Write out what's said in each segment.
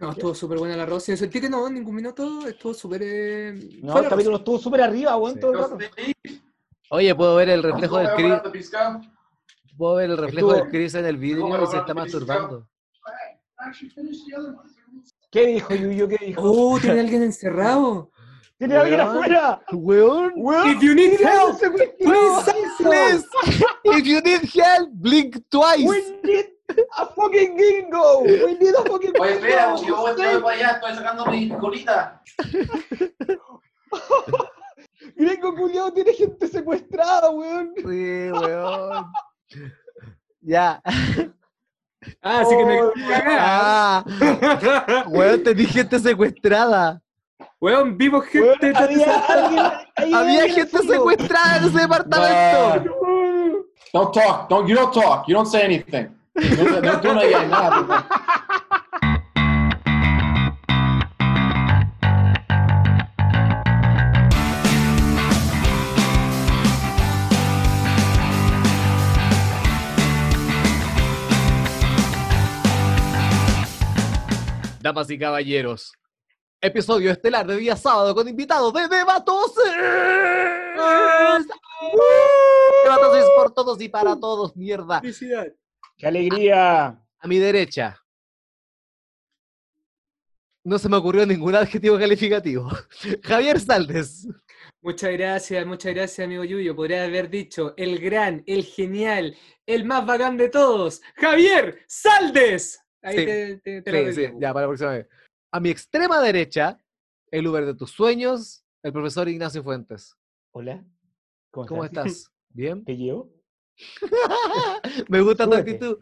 No, estuvo súper buena la Rosy. Sentí que no, ningún minuto estuvo súper. eh, No, fue el capítulo estuvo súper arriba, weón, Sí. todo el rato. Oye, puedo ver el reflejo del Chris. Puedo ver el reflejo Estuvo- del Chris en el vidrio y se está masturbando. ¿Qué dijo Yuyo? ¿Qué dijo? Oh, tiene alguien encerrado. ¡Tiene alguien afuera! Weón. ¡Weón! If you need help, secuestrado! Please, if you need help, blink twice. We need a fucking gringo! We need a fucking Oye, espera, yo voy para allá, estoy sacando mi colita. Gringo culiao tiene gente secuestrada, weón. Sí, weón. Ya. Ah, así que me Oh, Ah, weón, te dije gente secuestrada. Weón, vivo Weón, gente. había alguien, Había alguien gente secuestrada en ese departamento. Don't talk, don't, you don't talk, you don't say anything. No, no, tú no digas nada. Damas y caballeros, episodio estelar de día sábado con invitados de Debatoses. Debatosis por todos y para todos, mierda. Felicidad. ¡Qué alegría! A mi derecha. No se me ocurrió ningún adjetivo calificativo. Javier Saldes. Muchas gracias, muchas gracias, amigo Yuyo. Podría haber dicho el gran, el genial, el más bacán de todos, Javier Saldes. Ahí Sí. te, te, te Sí, sí, ya, para la próxima vez. A mi extrema derecha, el Uber de tus sueños, el profesor Ignacio Fuentes. Hola. ¿Cómo, ¿Cómo estás? ¿Bien? ¿Te llevo? Me gusta tu actitud.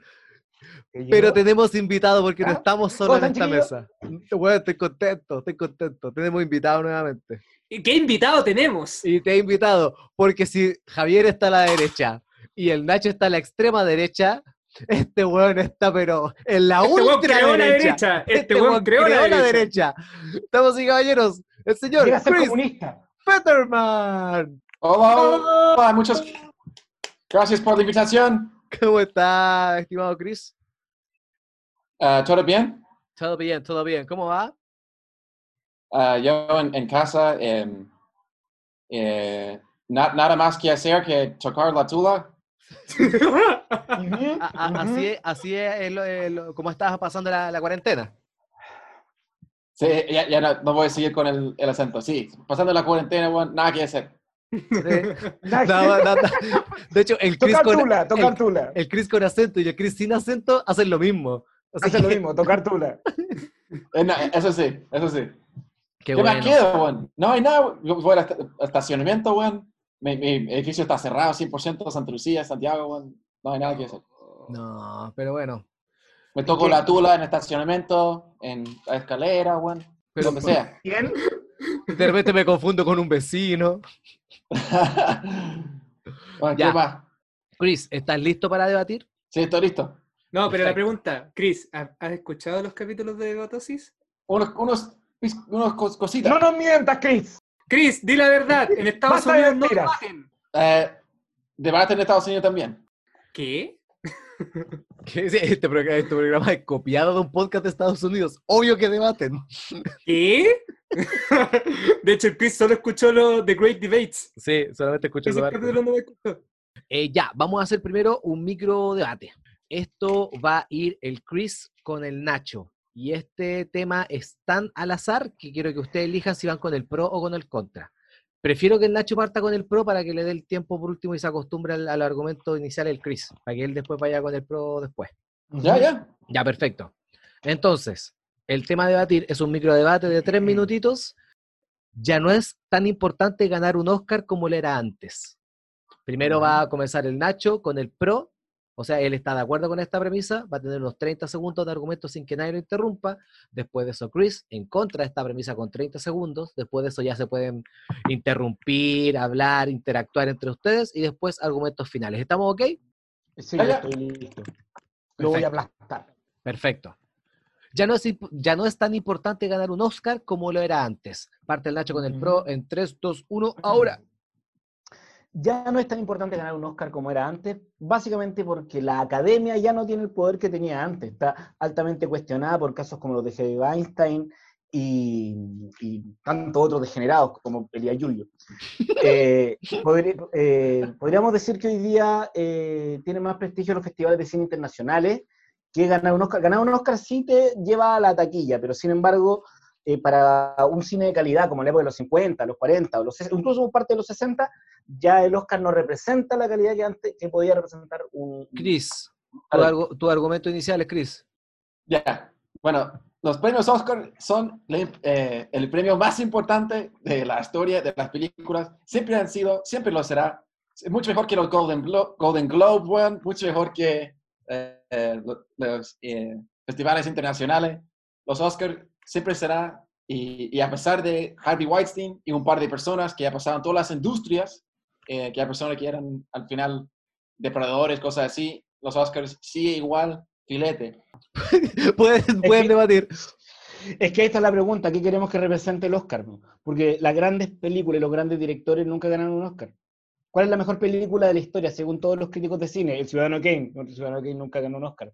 Pero tenemos invitado porque no ¿Ah? estamos solos en ¿Cómo esta mesa. Bueno, estoy contento, estoy contento. Tenemos invitado nuevamente. ¿Y ¿Qué invitado tenemos? Y te he invitado porque si Javier está a la derecha y el Nacho está a la extrema derecha, este weón está pero en la Este ultra creó la derecha. Este weón creó la derecha. Estamos y caballeros, el señor Llega a ser Chris comunista. Fetterman. Hola, hola, muchas gracias por la invitación. ¿Cómo está, estimado Chris? Ah, ¿Todo bien? Todo bien, todo bien. ¿Cómo va? Ah, yo en, en casa, em, eh, na- nada más que hacer que tocar la tula. A- a- así es, así es el- el- como estás pasando la, la cuarentena. Sí, ya, ya no, no voy a seguir con el, el acento. Sí, pasando la cuarentena, bueno, nada que hacer. Nada. De hecho, el Chris, Tocar con, tula, tocar el- tula. el Chris con acento y el Chris sin acento hacen lo mismo. Así Hace lo que- mismo, tocar tula. Eh, eso sí, eso sí. Qué ¿Qué, bueno. más queda, weón? No hay nada. Yo voy al est- estacionamiento, weón. Mi, mi edificio está cerrado 100%, Santa Lucía, Santiago, weón. No hay nada que hacer. No, pero bueno. Me toco qué? la tula en estacionamiento, en la escalera, weón. Pero Donde sea. ¿Quién? De repente me confundo con un vecino. bueno, Ya. ¿qué más? Chris, ¿estás listo para debatir? Sí, estoy listo. No, pero la pregunta, Chris, ¿has escuchado los capítulos de Batosis? Unos, unos, unos cos- cositas. No nos mientas, Chris. Chris, di la verdad, en Estados Basta de Unidos no debaten. Eh, debate en Estados Unidos también. ¿Qué? Este, este programa es copiado de un podcast de Estados Unidos. Obvio que debaten. ¿Qué? de hecho, el Chris solo escuchó lo The Great Debates. Sí, solamente esa parte. capítulo no escuchó. Eh, ya, vamos a hacer primero un micro debate. Esto va a ir el Chris con el Nacho. Y este tema es tan al azar que quiero que ustedes elijan si van con el pro o con el contra. Prefiero que el Nacho parta con el pro para que le dé el tiempo por último y se acostumbre al, al argumento inicial el Chris, para que él después vaya con el pro después. Ya, ya. Ya, perfecto. Entonces, el tema a debatir es un micro debate de tres minutitos. Ya no es tan importante ganar un Oscar como lo era antes. Primero va a comenzar el Nacho con el pro, o sea, él está de acuerdo con esta premisa, va a tener unos 30 segundos de argumento sin que nadie lo interrumpa. Después de eso, Chris, en contra de esta premisa con 30 segundos. Después de eso ya se pueden interrumpir, hablar, interactuar entre ustedes y después argumentos finales. ¿Estamos ok? Sí, Ya, estoy listo. Lo voy a aplastar. Perfecto. Ya no, es, ya no es tan importante ganar un Oscar como lo era antes. Parte el Nacho con el pro en 3, 2, 1, ahora. Ya no es tan importante ganar un Oscar como era antes, básicamente porque la academia ya no tiene el poder que tenía antes. Está altamente cuestionada por casos como los de Harvey Weinstein y, y tantos otros degenerados como Elia Julio. Eh, podri- eh, podríamos decir que hoy día eh, tiene más prestigio los festivales de cine internacionales que ganar un Oscar. Ganar un Oscar sí te lleva a la taquilla, pero sin embargo, eh, para un cine de calidad como en la época de los 50, los 40, o los, 60, incluso parte de los 60, ya el Oscar no representa la calidad que antes que podía representar un... Chris, tu, tu argumento inicial es Chris. Ya, bueno, los premios Oscar son eh, el premio más importante de la historia de las películas. Siempre han sido, siempre lo será. Es mucho mejor que los Golden, Glo- Golden Globe, weón, mucho mejor que eh, eh, lo- los eh, festivales internacionales. Los Oscar siempre será, y, y a pesar de Harvey Weinstein y un par de personas que ya pasaron todas las industrias, eh, que hay personas que eran al final depredadores, cosas así, los Oscars sigue igual, filete. pueden pueden que- debatir. Es que esta es la pregunta, ¿qué queremos que represente el Oscar? no? Porque las grandes películas y los grandes directores nunca ganan un Oscar. ¿Cuál es la mejor película de la historia según todos los críticos de cine? El Ciudadano Kane. El Ciudadano Kane nunca ganó un Oscar.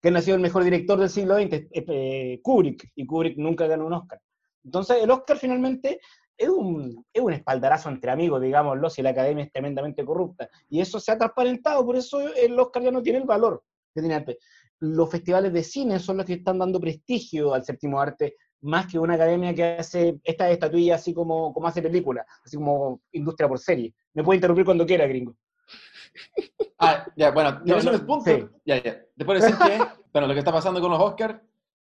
¿Quién ha sido el mejor director del siglo XX? Eh, eh, Kubrick. Y Kubrick nunca ganó un Oscar. Entonces, el Oscar finalmente es un, es un espaldarazo entre amigos, digámoslo, si la academia es tremendamente corrupta. Y eso se ha transparentado, por eso el Oscar ya no tiene el valor que tenía antes. Los festivales de cine son los que están dando prestigio al séptimo arte, más que una academia que hace estas estatuillas así como, como hace películas, así como industria por serie. Me puede interrumpir cuando quiera, gringo. Ah, ya, bueno, No, no, puntos. sí. Ya, ya. Después decir que, bueno, lo que está pasando con los Oscars,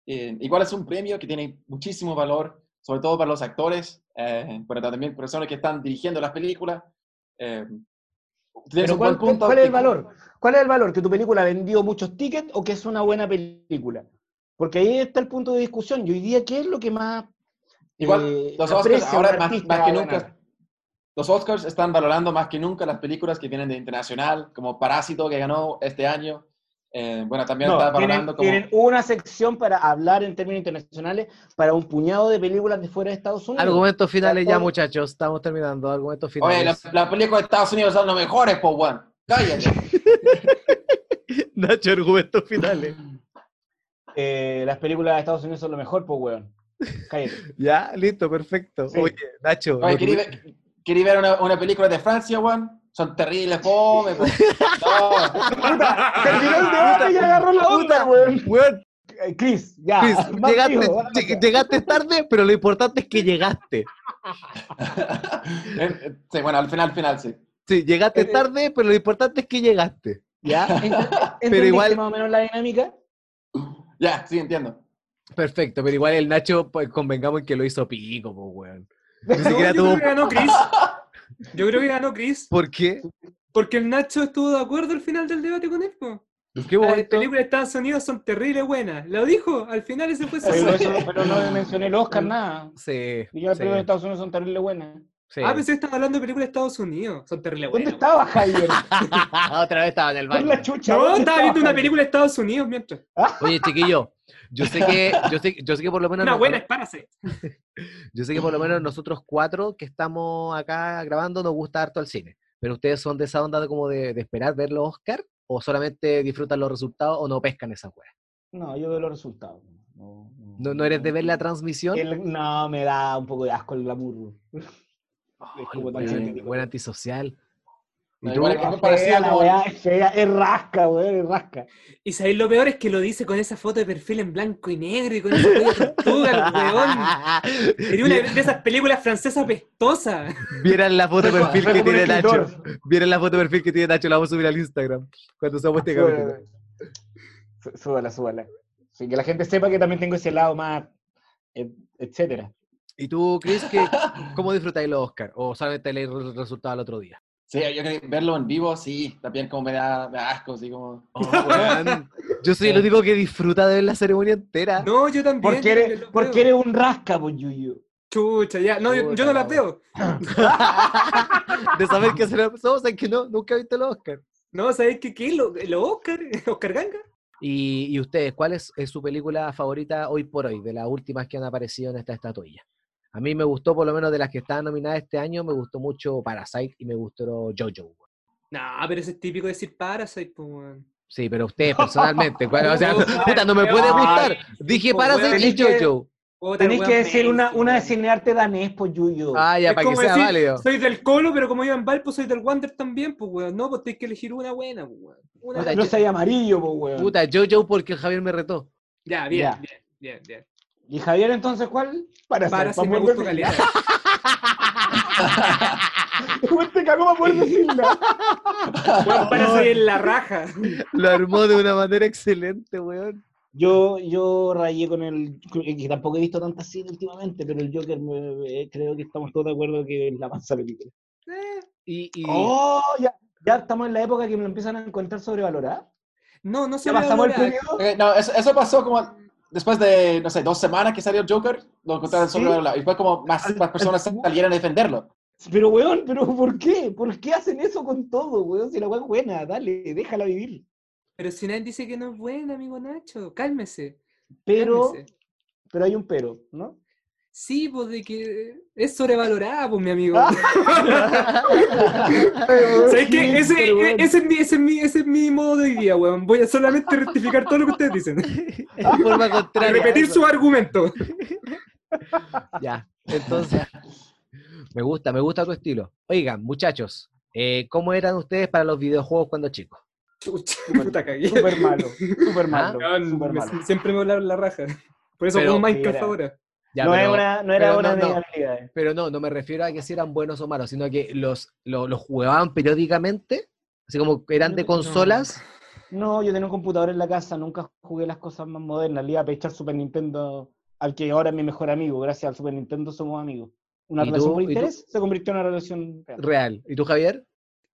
eh, igual es un premio que tiene muchísimo valor, sobre todo para los actores, eh, pero también personas que están dirigiendo las películas. Eh, Pero ¿cuál, punto. cuál es el valor? ¿Cuál es el valor? ¿Que tu película vendió muchos tickets o que es una buena película? Porque ahí está el punto de discusión. Y hoy día, ¿qué es lo que más Igual, eh, los Oscars ahora más, más que nunca? Los Oscars están valorando más que nunca las películas que vienen de internacional, como Parásito que ganó este año. Eh, bueno, también No, está tienen, valorando como... tienen una sección para hablar en términos internacionales para un puñado de películas de fuera de Estados Unidos. Argumentos finales ya, muchachos. Estamos terminando. Argumentos Oye, finales. las las películas de Estados Unidos son los mejores, po, weón. Cállate. Nacho, argumentos finales. Eh, las películas de Estados Unidos son lo mejor, pues, weón. Cállate. Ya, listo, perfecto. Sí. Oye, Nacho. Oye, lo ¿querí que- ver, querí ver una, una película de Francia, weón? Son terribles, fome, po. No. Terminó el debate y agarró la onda, weón. Weón, Eh, Chris, ya. Chris, más llegaste, lleg- llegaste tarde, pero lo importante es que llegaste. Eh, sí, bueno, al final, al final, sí. Sí, llegaste Eh, tarde, pero lo importante es que llegaste. ¿Ya? Pero igual- más o menos la dinámica. Ya, sí, entiendo. Perfecto, pero igual el Nacho, pues convengamos en que lo hizo pico, pues, weón. Ni No, siquiera yo tuvo. creo que ganó Chris. Yo creo que ganó Chris. ¿Por qué? Porque el Nacho estuvo de acuerdo al final del debate con él. po. ¿En qué Las películas de Estados Unidos son terribles buenas. Lo dijo, al final ese fue su Pero, eso- pero no mencioné el Oscar, nada. Sí. Y yo las sí, películas de Estados Unidos son terribles buenas. sí. Ah, pensé que estaban hablando de películas de Estados Unidos. Son terribles ¿Dónde buenas. estaba Javier? Otra vez estaba en el baño. la chucha. No, ¿dónde estaba viendo una película de Estados Unidos mientras. Oye, chiquillo, yo sé que, yo sé, yo sé que por lo menos Una nos- buena es Parasite. yo sé que por lo menos nosotros cuatro que estamos acá grabando nos gusta harto el cine. Pero ustedes son de esa onda de como de, de esperar ver los Oscar o solamente disfrutan los resultados o no pescan esa weá. No, yo veo los resultados. No, ¿No, no eres de ver la transmisión? El- no, me da un poco de asco el glamour. Ay, como tan buen antisocial. ¿Y No, igual Es muy parecido fea, la como- weá, es fea, es rasca, weón, es rasca. Y sabéis lo peor es que lo dice con esa foto de perfil en blanco y negro y con esa cuello de tortuga, weón. Sería una de esas películas francesas pestosas. Vieran la foto de perfil que tiene Nacho. Vieran la foto de perfil que tiene Nacho, la vamos a subir al Instagram cuando subamos este capítulo. Sú- Súbala, súbala. Sí, que la gente sepa que también tengo ese lado más, et- etcétera. ¿Y tú, Chris, qué, cómo disfrutáis los Oscar? ¿O leer el resultado al otro día? Sí, yo creo que verlo en vivo, sí, también como me da, me da asco, así como... Oh. Yo soy el único que disfruta de ver la ceremonia entera. No, yo también. Porque eres, porque eres un rasca, pues, Yuyu. Chucha, ya. No, yo, yo no las veo. de saber que se somos, es que no, nunca he visto los Oscar. No, ¿sabéis qué? ¿Qué? ¿Lo, lo Oscar? ¿Oscar Ganga? Y, y ustedes, ¿cuál es, es su película favorita hoy por hoy, de las últimas que han aparecido en esta estatuilla? A mí me gustó, por lo menos de las que estaban nominadas este año, me gustó mucho Parasite y me gustó Jojo. Nah, pero eso es típico decir Parasite, pues, weón. Sí, pero ustedes personalmente, ¿cuál- o sea, No, puta, no me puede gustar. Dije Parasite y Jojo. Tenéis que decir una, una de cinearte danés, pues Yuyo. Ah, ya, Es para que sea decir, válido. Soy del Colo, pero como iba en Valpo, soy del Wander también, pues, weón. No, pues tenés que elegir una buena, pues, weón. Una Puta, no yo- soy amarillo, pues weón. Puta, Jojo porque el Javier me retó. Ya, bien, Ya. bien, bien, bien. ¿Y Javier entonces cuál? Para Para si me decirla. calidad. Weón, te cagó para poder decirla. Weón, para soy en la raja. Lo armó de una manera excelente, weón. Yo, yo rayé con el. que tampoco he visto tantas cine últimamente, pero el Joker me- me- creo que estamos todos de acuerdo que es la mansa película. Y, y- ¡Oh! Ya, ya estamos en la época que me lo empiezan a encontrar sobrevalorada. No, no se ¿Ya pasamos el periodo? Eh, no, eso, eso pasó como después de, no sé, dos semanas que salió el Joker, lo encontraron Sí. sobrevalorado. Y fue como más, más personas al- salieron a defenderlo. Pero, weón, ¿pero por qué? ¿Por qué hacen eso con todo, weón? Si la weón es buena, dale, déjala vivir. Pero si nadie dice que no es buena, amigo Nacho, cálmese. Pero, cálmese. pero hay un pero, ¿no? Sí, pues de que es sobrevalorada, pues mi amigo. Ah. ¿Sabes qué? Ese, es mi, ese, es mi, ese es mi modo de hoy día, weón. Voy a solamente rectificar todo lo que ustedes dicen. en forma contraria. a repetir sus argumentos. Ya, entonces. me gusta, me gusta tu estilo. Oigan, muchachos, eh, ¿cómo eran ustedes para los videojuegos cuando chicos? Puta. Súper malo, súper malo, Weón, súper me- malo. siempre me volaron la raja. Por eso Pero- juego Minecraft ahora. Ya, no, pero, es una, no era una no, de no. habilidades. pero no, no me refiero a que si eran buenos o malos, sino que los, los, los jugaban periódicamente, así como que eran de consolas. No, yo tenía un computador en la casa, nunca jugué las cosas más modernas. Le iba a pechar Super Nintendo al que ahora es mi mejor amigo. Gracias al Super Nintendo somos amigos. Una ¿Y relación tú? por interés se convirtió en una relación real. Real. ¿Y tú, Javier?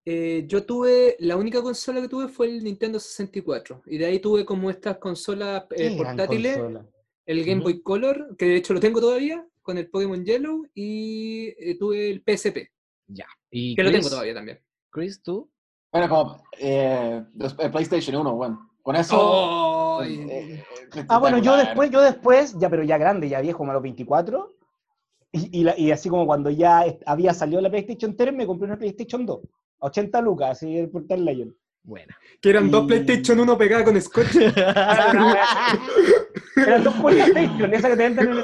Eh, yo tuve, la única consola que tuve fue el Nintendo 64. Y de ahí tuve como estas consolas eh, portátiles. consola. El Game. Boy Color, que de hecho lo tengo todavía, con el Pokémon Yellow. Y eh, tuve el PSP, Ya. ¿Y que lo tengo todavía también. Chris, tú? Bueno, como eh, el PlayStation 1, bueno. Con eso... Oh, eh, eh, Ah, bueno, yo después, yo después, ya pero ya grande, ya viejo, como a los 24, y, y, la- y así como cuando ya había salido la PlayStation 3, me compré una PlayStation 2, a 80 lucas, así el Portal Lion. Buena. que eran dos PlayStation 1 pegadas con scotch. Eran dos PlayStation, esa que te venden en el.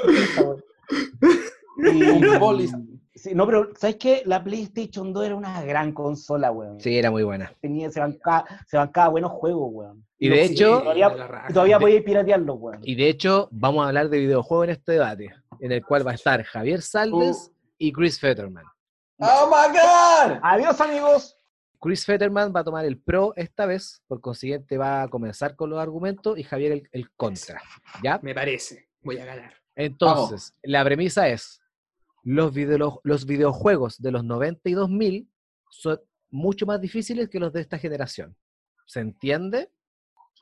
Un bolis. Sí, no, pero ¿sabes qué? La PlayStation 2 era una gran consola, weón. Sí, era muy buena. Tenía, se, bancaba, se bancaba buenos juegos, weón. Y de no- hecho- todavía, todavía De- podías piratearlos, weón. Y de hecho, vamos a hablar de videojuegos en este debate, en el cual va a estar Javier Saldes Uh. y Chris Fetterman. ¡Oh, my God! Adiós, amigos. Chris Fetterman va a tomar el pro esta vez, por consiguiente va a comenzar con los argumentos y Javier el, el contra. ¿Ya? Me parece. Voy a ganar. Entonces, la premisa es, los, video- los videojuegos de los 90 y 2000 son mucho más difíciles que los de esta generación. ¿Se entiende?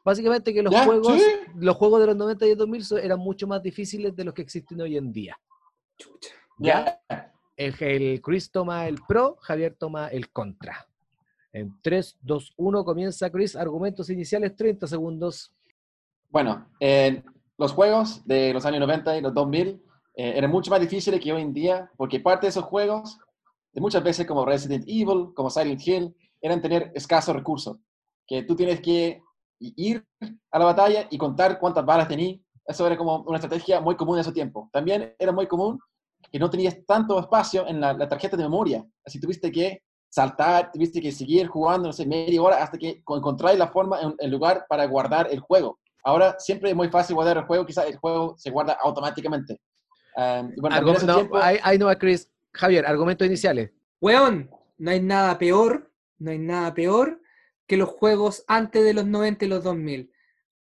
Básicamente que los Ya, juegos, los juegos de los 90 y 2000 so- eran mucho más difíciles de los que existen hoy en día. Chucha. ¿Ya? El, el Chris toma el pro, Javier toma el contra. En 3, 2, 1 comienza Chris. Argumentos iniciales, 30 segundos. Bueno, eh, los juegos de los años 90 y los 2000 eh, eran mucho más difíciles que hoy en día, porque parte de esos juegos, de muchas veces como Resident Evil, como Silent Hill, eran tener escasos recursos. Que tú tienes que ir a la batalla y contar cuántas balas tenías. Eso era como una estrategia muy común en ese tiempo. También era muy común que no tenías tanto espacio en la, la tarjeta de memoria. Así tuviste que saltar, tuviste que seguir jugando, no sé, media hora hasta que encontráis la forma, en- el lugar para guardar el juego. Ahora siempre es muy fácil guardar el juego, quizás el juego se guarda automáticamente. Um, bueno, no, tiempo- ahí, ahí no va Chris. Javier, argumentos iniciales. Weón, no hay nada peor, no hay nada peor que los juegos antes de los 90 y los 2000.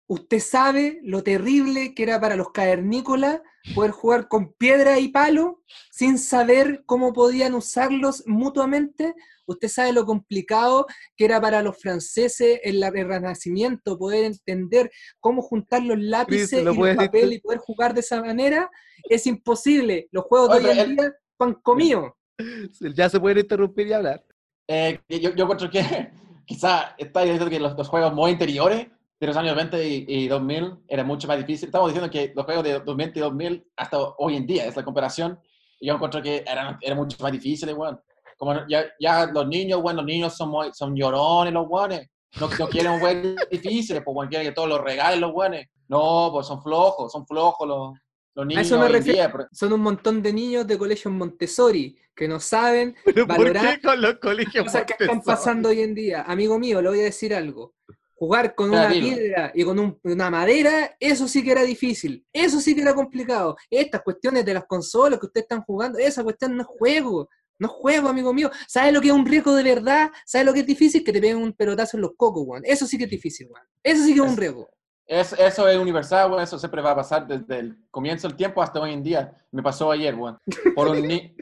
Usted sabe lo terrible que era para los cavernícolas poder jugar con piedra y palo sin saber cómo podían usarlos mutuamente. Usted sabe lo complicado que era para los franceses en la- el Renacimiento poder entender cómo juntar los lápices ¿lo y los papeles y poder jugar de esa manera. Es imposible. Los juegos de hoy en día van comidos. Ya se pueden interrumpir y hablar. Eh, yo, yo encuentro que quizá está diciendo que los, los juegos muy interiores de los años 90 y, y 2000 eran mucho más difíciles. Estamos diciendo que los juegos de 2000 y 2000 hasta hoy en día es la comparación. Y yo encuentro que eran, eran mucho más difíciles, weón. Como ya, ya los niños, weón, los niños son, muy- son llorones, los weones. No, no quieren juegos difíciles, pues, weón, quieren que todos los regalen los weones. No, pues son flojos, son flojos los, los A niños. eso me hoy en refiero. día, pero- Son un montón de niños de colegio Montessori que no saben ¿Pero por valorar qué con los colegios cosas que están Montessori? pasando hoy en día. Amigo mío, le voy a decir algo. Jugar con una piedra y con un- una madera, eso sí que era difícil. Eso sí que era complicado. Estas cuestiones de las consolas que ustedes están jugando, esa cuestión no es juego. No es juego, amigo mío. ¿Sabes lo que es un riesgo de verdad? ¿Sabes lo que es difícil? Que te peguen un pelotazo en los cocos, weón. Eso sí que es difícil, weón. Eso sí que es un Es- riesgo. Es, eso es universal, weón. Eso siempre va a pasar desde el comienzo del tiempo hasta hoy en día. Me pasó ayer, weón. Por un ni.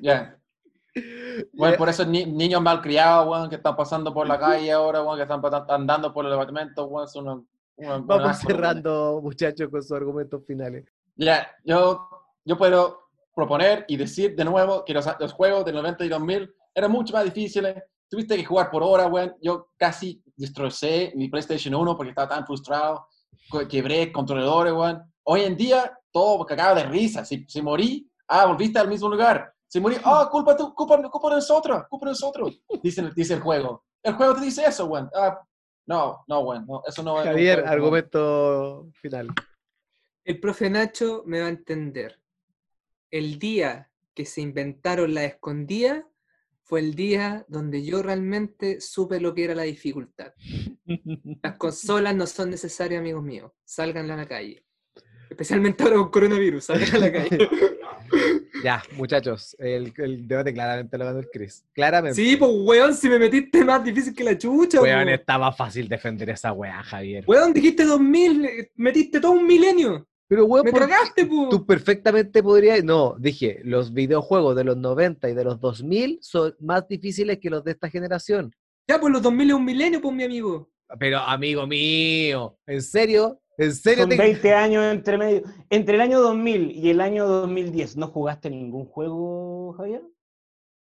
Bueno, por esos ni- niños malcriados, weón, que están pasando por la calle ahora, weón, que están andando por el departamento, son una- una- un Vamos weón. cerrando, muchachos, con sus argumentos finales. Ya, yo, yo puedo proponer y decir de nuevo que los, los juegos del 90 y 2000 eran mucho más difíciles. Tuviste que jugar por hora, weón. Yo casi destrocé mi PlayStation 1 porque estaba tan frustrado. Que- Quebré controladores, weón. Hoy en día, todo cagado de risa. Si, si morí, ah, volviste al mismo lugar. Si morí, ah, culpa, tú, culpa, culpa de nosotros, culpa de nosotros. Dice, dice el juego. El juego te dice eso, weón. Ah, no, no, weón. No, eso no Javier, argumento final. El profe Nacho me va a entender. El día que se inventaron la escondida fue el día donde yo realmente supe lo que era la dificultad. Las consolas no son necesarias, amigos míos. Salgan a la calle. Especialmente ahora con coronavirus, salgan a la calle. Ya, muchachos, el, el debate claramente lo ganó el Chris. Claramente. Sí, pues weón, si me metiste más difícil que la chucha, Weón, po. estaba fácil defender esa weá, Javier. Weón, dijiste 2000, eh, metiste todo un milenio. Pero weón, Me ¿por cagaste, po. tú perfectamente podrías. No, dije, los videojuegos de los 90 y de los 2000 son más difíciles que los de esta generación. Ya, pues los 2000 es un milenio, pues mi amigo. Pero, amigo mío, ¿en serio? ¿En serio? Son te- 20 años entre medio. Entre el año 2000 y el año 2010, ¿no jugaste ningún juego, Javier?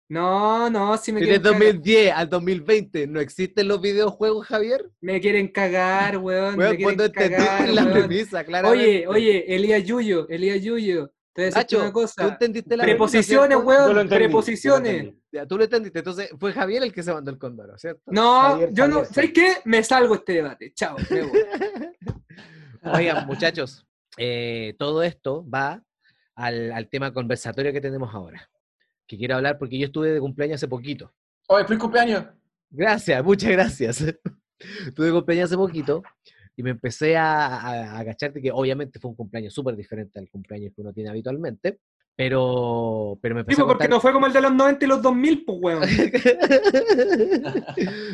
No, no, si me Desde quieren, cagar, 2010 al 2020 no existen los videojuegos, Javier. me quieren cagar, weón. Weón, me quieren cuando entendiste cagar, la weón. premisa, claramente. Oye, oye, Elías Yuyo, Elías Yuyo. Te voy a decir Nacho, una tú cosa. entendiste la Preposiciones, premisa, weón, entendí, preposiciones. Ya, tú lo entendiste. Entonces, fue Javier el que se mandó el condoro, ¿cierto? No, Javier, yo no. Javier. ¿Sabes qué? Me salgo de este debate. Chao, me voy. Oigan, muchachos, eh, todo esto va al, al tema conversatorio que tenemos ahora. Que quiero hablar porque yo estuve de cumpleaños hace poquito. Oye, feliz cumpleaños. Gracias, muchas gracias. Tuve cumpleaños hace poquito y me empecé a, a, a agachar de que obviamente fue un cumpleaños súper diferente al cumpleaños que uno tiene habitualmente, pero, pero me empecé Tipo, a porque no fue como el de los 90 y los 2000, pues, weón.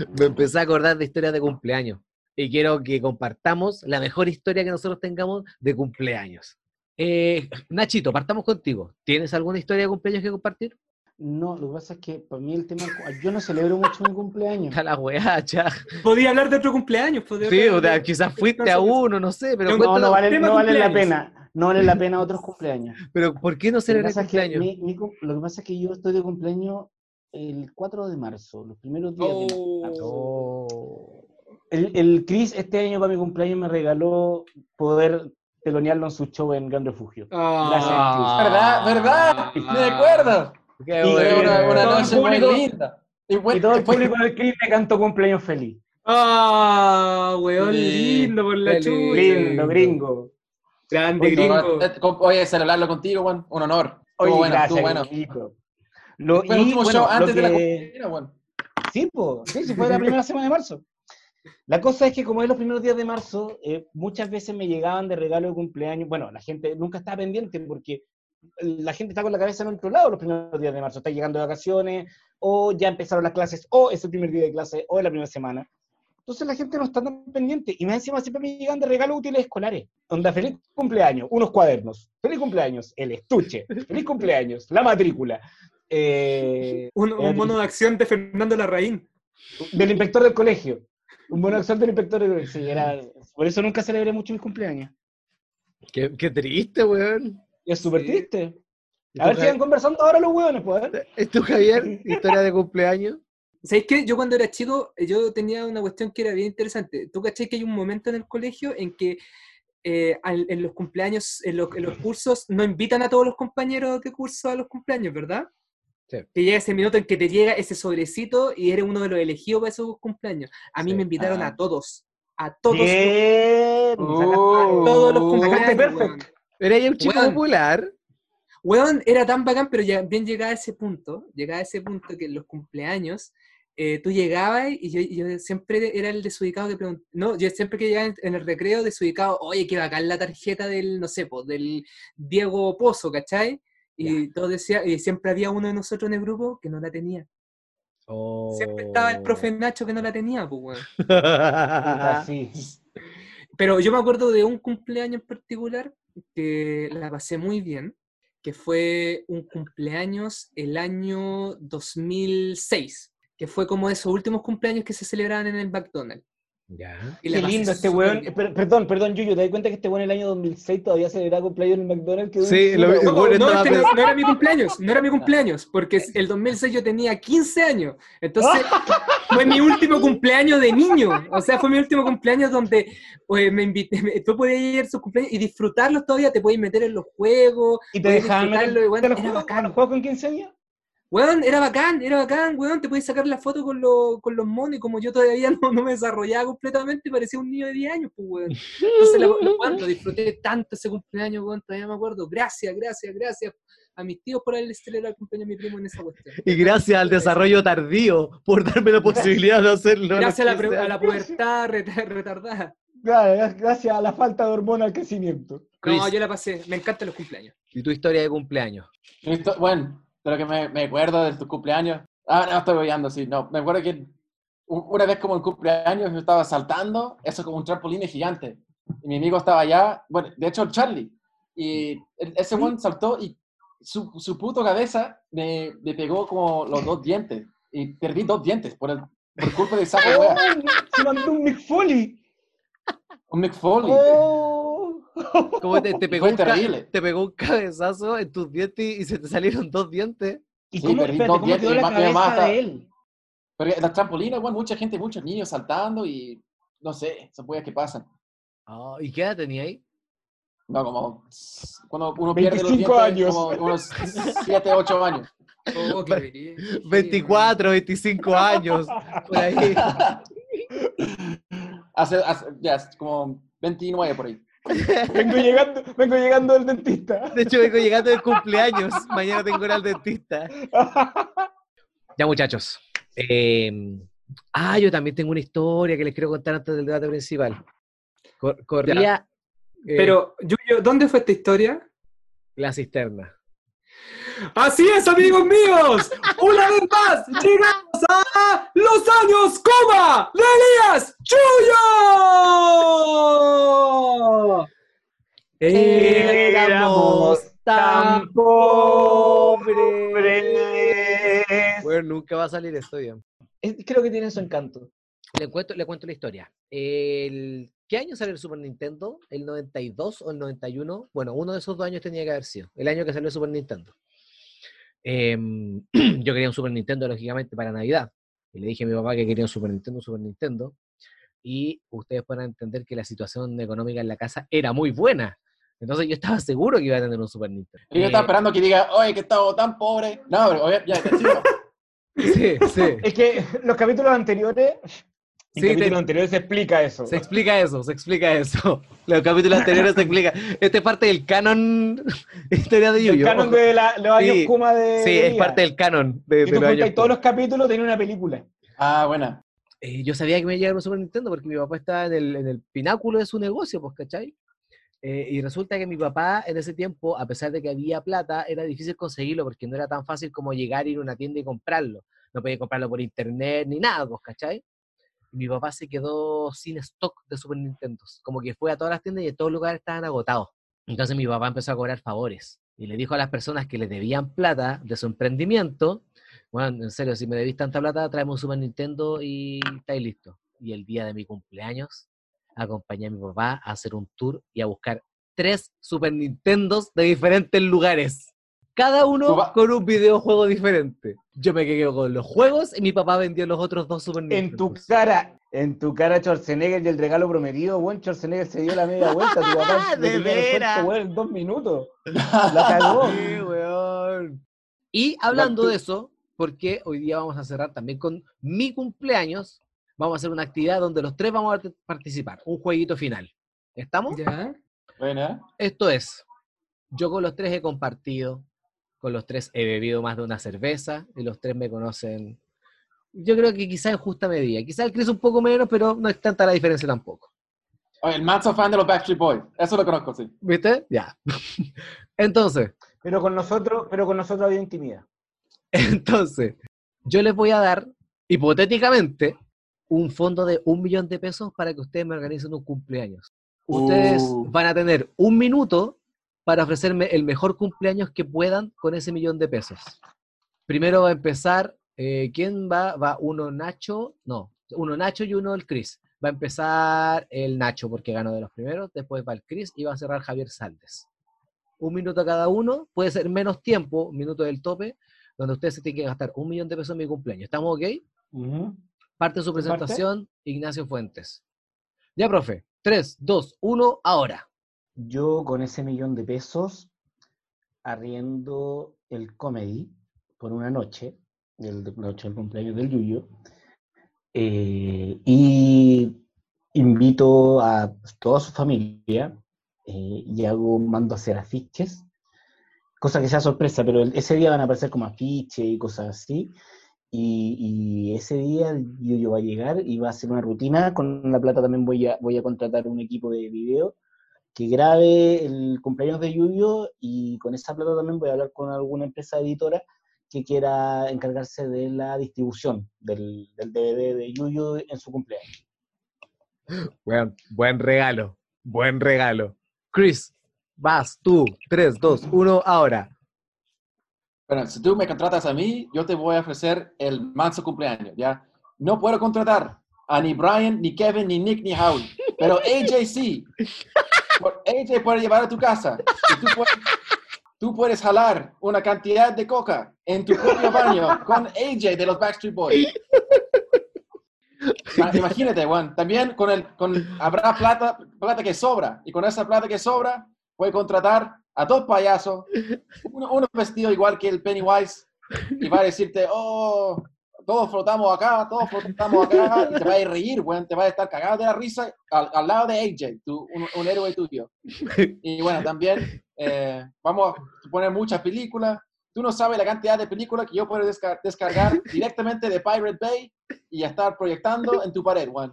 me empecé a acordar de historias de cumpleaños y quiero que compartamos la mejor historia que nosotros tengamos de cumpleaños. Eh, Nachito, partamos contigo. ¿Tienes alguna historia de cumpleaños que compartir? No, lo que pasa es que para mí el tema. Yo no celebro mucho mi cumpleaños. A la weá, cha. Podía hablar de otro cumpleaños. podía Sí, o sea, de- quizás fuiste a uno, no sé, pero, No, No, vale, no vale la cumpleaños. pena. No vale la pena otros cumpleaños. pero ¿por qué no celebrar es que cumpleaños? mi- mi lo que pasa es que yo estoy de cumpleaños el 4 de marzo, los primeros días de marzo. Oh. El, el Chris este año para mi cumpleaños me regaló poder telonearlo en su show en Gran Refugio. Ah. ¿Verdad? ¿Verdad? Me acuerdo. Qué Y bueno. una, una todo el noche muy público- linda. Y, fue- Y todo el público del Chris me cantó cumpleaños feliz. Ah, weón, Sí, lindo por la chucha. Lindo, gringo. Grande Oye, gringo. eh, con- Oye, celebrarlo contigo, Juan, un honor. Oye, bueno, gracias, estuvo bueno. Lo, Fue el último bueno, show lo antes de la que- cuarentena, Juan. Sí, po, sí, sí, fue la primera semana de marzo. La cosa es que como es los primeros días de marzo, eh, muchas veces me llegaban de regalo de cumpleaños. Bueno, la gente nunca estaba pendiente porque la gente está con la cabeza en otro lado los primeros días de marzo. Está llegando de vacaciones, o ya empezaron las clases, o es el primer día de clase, o es la primera semana. Entonces la gente no está tan pendiente. Y más encima siempre me llegan de regalos útiles escolares. Onda, feliz cumpleaños, unos cuadernos. Feliz cumpleaños, el estuche. Feliz cumpleaños, la matrícula. Eh, Un, un mono de acción de Fernando Larraín. del inspector del colegio. Un buen acción del inspector. Sí, era- por eso nunca celebré mucho mis cumpleaños. Qué, qué triste, weón. Y es súper Sí. triste. ¿Y A ver, sigan conversando ahora los hueones, pues. ¿Es tú, Javier? ¿Historia de cumpleaños? ¿Sabéis qué? Yo cuando era chico, yo tenía una cuestión que era bien interesante. ¿Tú cachai que hay un momento en el colegio en que eh, al- en los cumpleaños, en los, en los cursos, no invitan a todos los compañeros de curso a los cumpleaños, ¿verdad? Sí. Que llega ese minuto en que te llega ese sobrecito y eres uno de los elegidos para esos cumpleaños. A mí Sí. me invitaron Ah. a todos. A todos. Bien. Oh. todos los cumpleaños. weón. Era un chico Weón. popular. Weón, era tan bacán, pero ya bien llegaba a ese punto, llegaba a ese punto que en los cumpleaños, eh, tú llegabas y yo, yo siempre era el desubicado que preguntaba, no, yo siempre que llegaba en, en el recreo desubicado, oye, qué bacán la tarjeta del, no sé, pues, del Diego Pozo, ¿cachai? Y todo decía, y siempre había uno de nosotros en el grupo que no la tenía. Siempre estaba el profe Nacho que no la tenía, pues. Pero yo me acuerdo de un cumpleaños en particular que la pasé muy bien, que fue un cumpleaños el año 2006, que fue como esos últimos cumpleaños que se celebraban en el McDonald's. Ya. Qué lindo este weón. bien. Per- perdón, perdón, Yuyu, ¿te das cuenta que este weón en el año 2006 todavía celebraba cumpleaños en el McDonald's? Sí, lo- No, no, este no, no era mi cumpleaños, no era mi cumpleaños, porque el 2006 yo tenía 15 años. Entonces, fue mi último cumpleaños de niño. O sea, fue mi último cumpleaños donde pues, me invité, me- tú podías ir a sus cumpleaños y disfrutarlos todavía, te podías meter en los juegos. ¿Y te dejaban meter los juegos con 15 años? Weón, era bacán, era bacán, weón, te podías sacar la foto con, los con los monos y como yo todavía no, no me desarrollaba completamente, parecía un niño de 10 años, pues, weón. Entonces, la, lo, weón, lo disfruté tanto ese cumpleaños, weón, todavía me acuerdo. Gracias, gracias, gracias a mis tíos por haberle celebrado el cumpleaños a mi primo en esa cuestión. Y gracias al desarrollo tardío por darme la posibilidad de hacerlo. Gracias a la, 15 pre- a la pubertad reta- retardada. Claro, gracias a la falta de hormona al crecimiento. No, Chris. yo la pasé, me encantan los cumpleaños. ¿Y tu historia de cumpleaños? Bueno, de lo que me, me acuerdo de tu cumpleaños. Ah, no, estoy oyendo, sí. No, me acuerdo que una vez como en cumpleaños yo estaba saltando, eso como un trampolín gigante. Y mi amigo estaba allá, bueno, de hecho Charlie. Y ese one saltó y su, su puto cabeza me, me pegó como los dos dientes. Y perdí dos dientes por, el, por culpa de esa. Se mandó un Mick Foley. Un McFoley. ¡Oh! ¿Cómo te, te pegó un terrible. te pegó un cabezazo en tus dientes y se te salieron dos dientes? ¿Y Sí, cómo, perdí espérate, dos cómo dientes quedó y la cabeza está- de él? Porque las trampolinas, bueno, mucha gente, muchos niños saltando y no sé, esas weas que pasan. Ah, ¿Y qué edad tenía ahí? No, como cuando uno pierde los 25 dientes, años. como unos 7, 8 años. Oh, qué verí- 24, 25 años, por ahí. Hace, hace- ya, es como 29 por ahí. Vengo llegando, vengo llegando del dentista. De hecho, vengo llegando del cumpleaños. Mañana tengo que ir al dentista. Ya, muchachos. Eh, ah, yo también tengo una historia que les quiero contar antes del debate principal. Cor- corría eh, Pero, Yuyo, ¿dónde fue esta historia? la cisterna. Así es, amigos míos. Una vez más, llegamos a los años coma de Elías Chuyo. Éramos tan pobres. Bueno, nunca va a salir esto. Es- Creo que tiene su encanto. Le cuento, le cuento la historia. El, ¿Qué año salió el Super Nintendo? ¿El 92 o el 91? Bueno, uno de esos dos años tenía que haber sido. El año que salió el Super Nintendo. Em, yo quería un Super Nintendo, lógicamente, para Navidad. Y le dije a mi papá que quería un Super Nintendo, un Super Nintendo. Y ustedes pueden entender que la situación económica en la casa era muy buena. Entonces yo estaba seguro que iba a tener un Super Nintendo. Y yo estaba Eh, esperando que diga, oye, que estaba tan pobre. No, pero ya, no. sí, sí. Es que los capítulos anteriores. En Sí, capítulos te- anteriores se explica eso. Se explica eso, se explica eso. Los capítulos anteriores se explica. Esta es parte del canon historia de El Yuyo. canon de la- los años Sí, Kuma de. Sí, de es Liga. parte del canon de, de los años. todos los capítulos, tiene una película. Ah, buena. Eh, yo sabía que me iba a llegar un Super Nintendo porque mi papá estaba en el, en el pináculo de su negocio, pues, ¿cachai? Eh, y resulta que mi papá en ese tiempo, a pesar de que había plata, era difícil conseguirlo porque no era tan fácil como llegar, ir a una tienda y comprarlo. No podía comprarlo por internet ni nada, pues, ¿cachai? Mi papá se quedó sin stock de Super Nintendo. Como que fue a todas las tiendas y en todos lugares estaban agotados. Entonces mi papá empezó a cobrar favores y le dijo a las personas que le debían plata de su emprendimiento, bueno, en serio, si me debís tanta plata, traemos un Super Nintendo y estáis listo. Y el día de mi cumpleaños, acompañé a mi papá a hacer un tour y a buscar tres Super Nintendos de diferentes lugares. Cada uno con un videojuego diferente. Yo me quedé con los juegos y mi papá vendió los otros dos Super En Nintendo. tu cara. En tu cara Schwarzenegger y el regalo prometido, weón, Schwarzenegger se dio la media vuelta, tu papá De veras. en dos minutos. La cagó. Sí, weón. Y hablando de eso, porque hoy día vamos a cerrar también con mi cumpleaños, vamos a hacer una actividad donde los tres vamos a participar, un jueguito final. ¿Estamos? ¿Ya? Bueno, Esto es, yo con los tres he compartido, con los tres he bebido más de una cerveza y los tres me conocen, yo creo que quizá en justa medida, quizá el Chris un poco menos, pero no es tanta la diferencia tampoco. Oye, el manso fan de los Backstreet Boys. Eso lo conozco, sí. ¿Viste? Ya. Entonces, Pero con nosotros, pero con nosotros había intimidad. Entonces, yo les voy a dar, hipotéticamente, un fondo de un millón de pesos para que ustedes me organicen un cumpleaños. Ustedes Uh. van a tener un minuto para ofrecerme el mejor cumpleaños que puedan con ese millón de pesos. Primero va a empezar, eh, ¿quién va? Va uno Nacho, no, uno Nacho y uno el Chris. Va a empezar el Nacho porque ganó de los primeros, después va el Chris y va a cerrar Javier Saldes. Un minuto cada uno, puede ser menos tiempo, un minuto del tope, donde ustedes se tienen que gastar un millón de pesos en mi cumpleaños. ¿Estamos ok? Parte de su ¿Parte? presentación, Ignacio Fuentes. Ya, profe. 3, 2, 1, ahora. Yo con ese millón de pesos arriendo el comedy por una noche, el, la noche del cumpleaños del Yuyo, eh, y invito a toda su familia eh, y hago, mando a hacer afiches, cosa que sea sorpresa, pero ese día van a aparecer como afiches y cosas así. Y, ese día Yuyo va a llegar y va a hacer una rutina. Con la plata también voy a, voy a contratar un equipo de video que grabe el cumpleaños de Yuyo y con esa plata también voy a hablar con alguna empresa editora que quiera encargarse de la distribución del, del DVD de Yuyo en su cumpleaños. Buen, buen regalo. Buen regalo. Chris, vas tú. 3, 2, 1, ahora. Bueno, si tú me contratas a mí, yo te voy a ofrecer el manso cumpleaños, ¿ya? No puedo contratar a ni Brian, ni Kevin, ni Nick, ni Howie, pero AJ sí. Por- AJ puede llevar a tu casa tú puedes, tú jalar una cantidad de coca en tu propio baño con AJ de los Backstreet Boys. Ma- Imagínate, Juan, también con el, con, habrá plata, plata que sobra y con esa plata que sobra a contratar a dos payasos uno, uno vestido igual que el Pennywise y va a decirte, oh, todos flotamos acá, todos flotamos acá, y te va a reír, weón, te va a estar cagado de la risa al, al lado de AJ, tu, un, un héroe tuyo. Y bueno, también eh, vamos a poner muchas películas. Tú no sabes la cantidad de películas que yo puedo desca- descargar directamente de Pirate Bay y estar proyectando en tu pared, weón.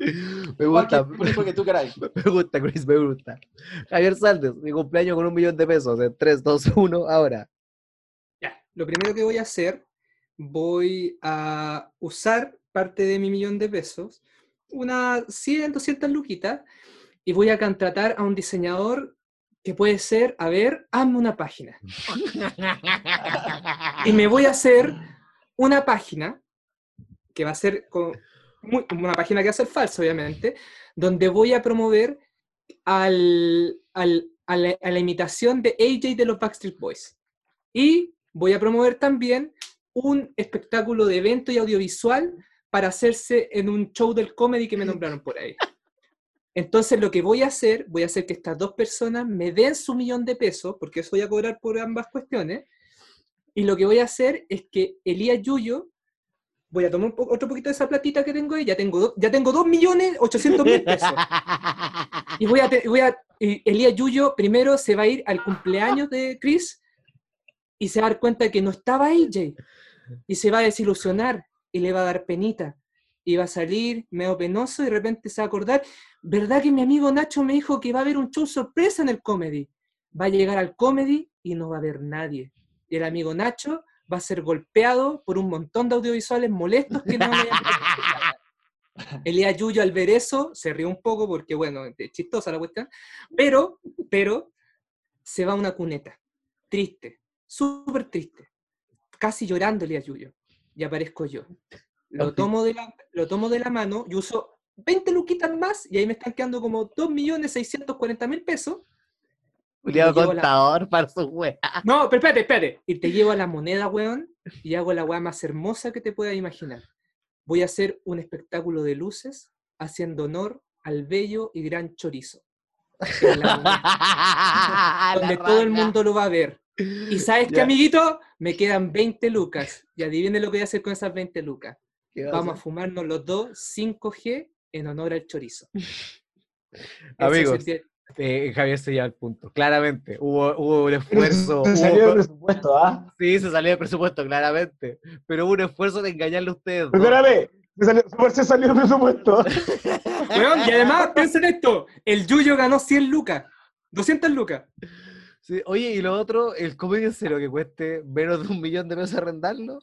Me gusta, película que tú queráis. me gusta, Chris, me gusta. Javier Saldes, mi cumpleaños con un millón de pesos. En 3, 2, 1, ahora. Lo primero que voy a hacer, voy a usar parte de mi millón de pesos, unas 100, 200 luquitas, y voy a contratar a un diseñador que puede ser, a ver, hazme una página. Y me voy a hacer una página, que va a ser con- una página que va a ser falsa, obviamente, donde voy a promover al, al- a la imitación de AJ de los Backstreet Boys. Y voy a promover también un espectáculo de evento y audiovisual para hacerse en un show del comedy que me nombraron por ahí. Entonces lo que voy a hacer, voy a hacer que estas dos personas me den su millón de pesos, porque eso voy a cobrar por ambas cuestiones, y lo que voy a hacer es que Elías Yuyo, voy a tomar po- otro poquito de esa platita que tengo ahí, ya tengo, ya tengo 2 millones 800 mil pesos. Y voy a, voy a Elías Yuyo primero se va a ir al cumpleaños de Chris y se va a dar cuenta de que no estaba AJ. Y se va a desilusionar y le va a dar penita. Y va a salir medio penoso y de repente se va a acordar, ¿verdad que mi amigo Nacho me dijo que va a haber un show sorpresa en el comedy? Va a llegar al comedy y no va a haber nadie. Y el amigo Nacho va a ser golpeado por un montón de audiovisuales molestos que no le Elías Yuyo al ver eso se rió un poco porque, bueno, es chistosa la cuestión, pero, pero se va a una cuneta, triste, súper triste, casi llorando Elías Yuyo, y aparezco yo. Lo tomo, de la, lo tomo de la mano y uso 20 luquitas más y ahí me están quedando como 2.640.000 pesos. la- contador para su wea. no, pero espérate, espérate. Y te llevo a la moneda, weón, y hago la weá más hermosa que te puedas imaginar. Voy a hacer un espectáculo de luces haciendo honor al bello y gran chorizo. Donde todo el mundo lo va a ver. Y sabes qué, amiguito, me quedan 20 lucas. Y adivinen lo que voy a hacer con esas 20 lucas. ¿Qué vas a Vamos a fumarnos los dos 5G en honor al chorizo. Amigos, eh, Javier se lleva el punto. Claramente, hubo, hubo un esfuerzo. Se hubo- salió del presupuesto, ¿ah? Sí, se salió del presupuesto, claramente. Pero hubo un esfuerzo de engañarle a ustedes. dos. Espérame, se salió, se salió del presupuesto. Y además, piensen esto: el Yuyo ganó 100 lucas, 200 lucas. Sí, Oye, y lo otro, el comedia cero que cueste menos de un millón de pesos arrendarlo.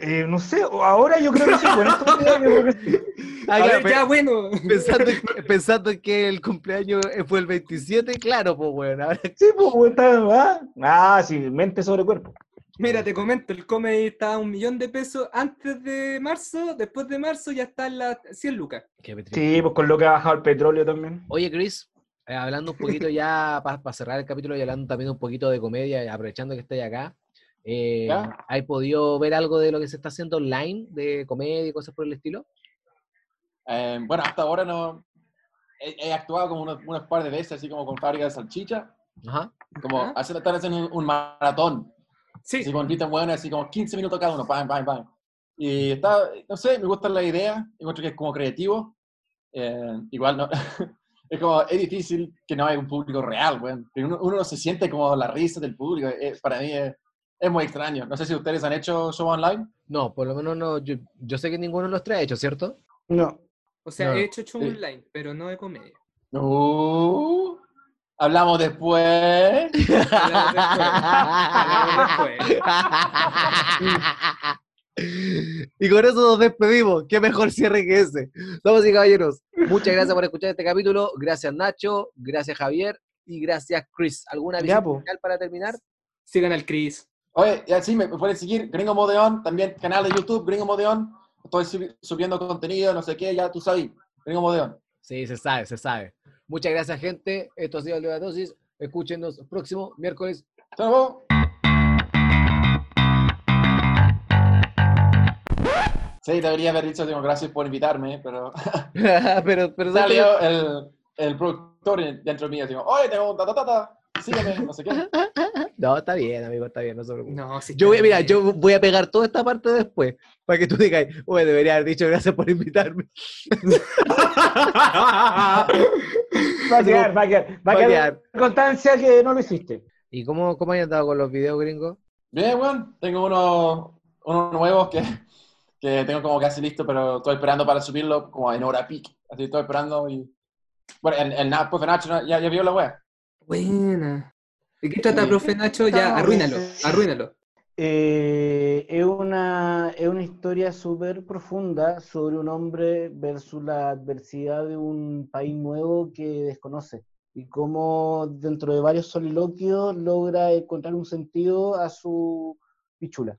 Eh, no sé, ahora yo creo que sí. Bueno, esto yo creo que sí. Ah, A ver, ya, bueno. pensando, en que, pensando en que el cumpleaños eh, fue el 27, claro, pues bueno. Ahora, Sí, pues, pues, está, ¿ah? ah, sí, mente sobre cuerpo. Mira, te comento, el comedy estaba a un millón de pesos antes de marzo, después de marzo ya está en las 100 lucas. Sí, pues con lo que ha bajado el petróleo también. Oye, Chris, eh, hablando un poquito ya, para cerrar el capítulo y hablando también un poquito de comedia, aprovechando que estoy acá, eh. ¿hay podido ver algo de lo que se está haciendo online, de comedia y cosas por el estilo? Eh, bueno, hasta ahora no. He, he actuado como unos, unos par de veces, así como con fábrica de salchicha, Ajá. como Ajá. haciendo, están haciendo un, un maratón, Sí, así con ritmo bueno, así como 15 minutos cada uno, pam, pam, pam. Y está, no sé, me gusta la idea, encuentro que es como creativo. Eh, igual no, es como, es difícil que no haya un público real, weón. Que Uno, uno no se siente como la risa del público, eh, para mí es, es muy extraño. No sé si ustedes han hecho show online. No, por lo menos no, yo, yo sé que ninguno de los tres ha hecho, ¿cierto? No. o sea, no. he hecho show Sí. online, pero no de comedia. Uh, hablamos después. Hablamos después, hablamos después. Y con eso nos despedimos. Qué mejor cierre que ese. Damas y caballeros, muchas gracias por escuchar este capítulo. Gracias Nacho, gracias Javier y gracias Chris. ¿Alguna visita final para terminar? Sigan al Chris. Oye, ya sí, me, pueden seguir, Gringo Modeón, también canal de YouTube, Gringo Modeón. Estoy subi- subiendo contenido, no sé qué, ya tú sabes. Gringo Modeón. Sí, se sabe, se sabe. Muchas gracias, gente. Esto ha sido el de la dosis. Escúchenos próximo miércoles. Chao. Sí, debería haber dicho, digo, gracias por invitarme, pero pero, pero salió el, el productor dentro mío, digo, oye, tengo un ta, ta, ta, ta, sígueme, no sé qué. No, está bien, amigo, está bien, no se preocupe. No, sí Yo voy, mira, yo voy a pegar toda esta parte después, para que tú digas, oye, debería haber dicho gracias por invitarme. Va a quedar, va a quedar. Va a quedar constancia que no lo hiciste. ¿Y cómo, cómo has andado con los videos gringos? Bien, bueno, tengo unos, unos nuevos que, que tengo como casi listo, pero estoy esperando para subirlo como en hora peak. Así estoy esperando y... Bueno, el, el Na- profe Nacho ya, ya vio la web. Buena. ¿De qué trata, profe Nacho? Ya, arruínalo, arruínalo. Eh, es, una, es una historia súper profunda sobre un hombre versus la adversidad de un país nuevo que desconoce y cómo dentro de varios soliloquios logra encontrar un sentido a su pichula.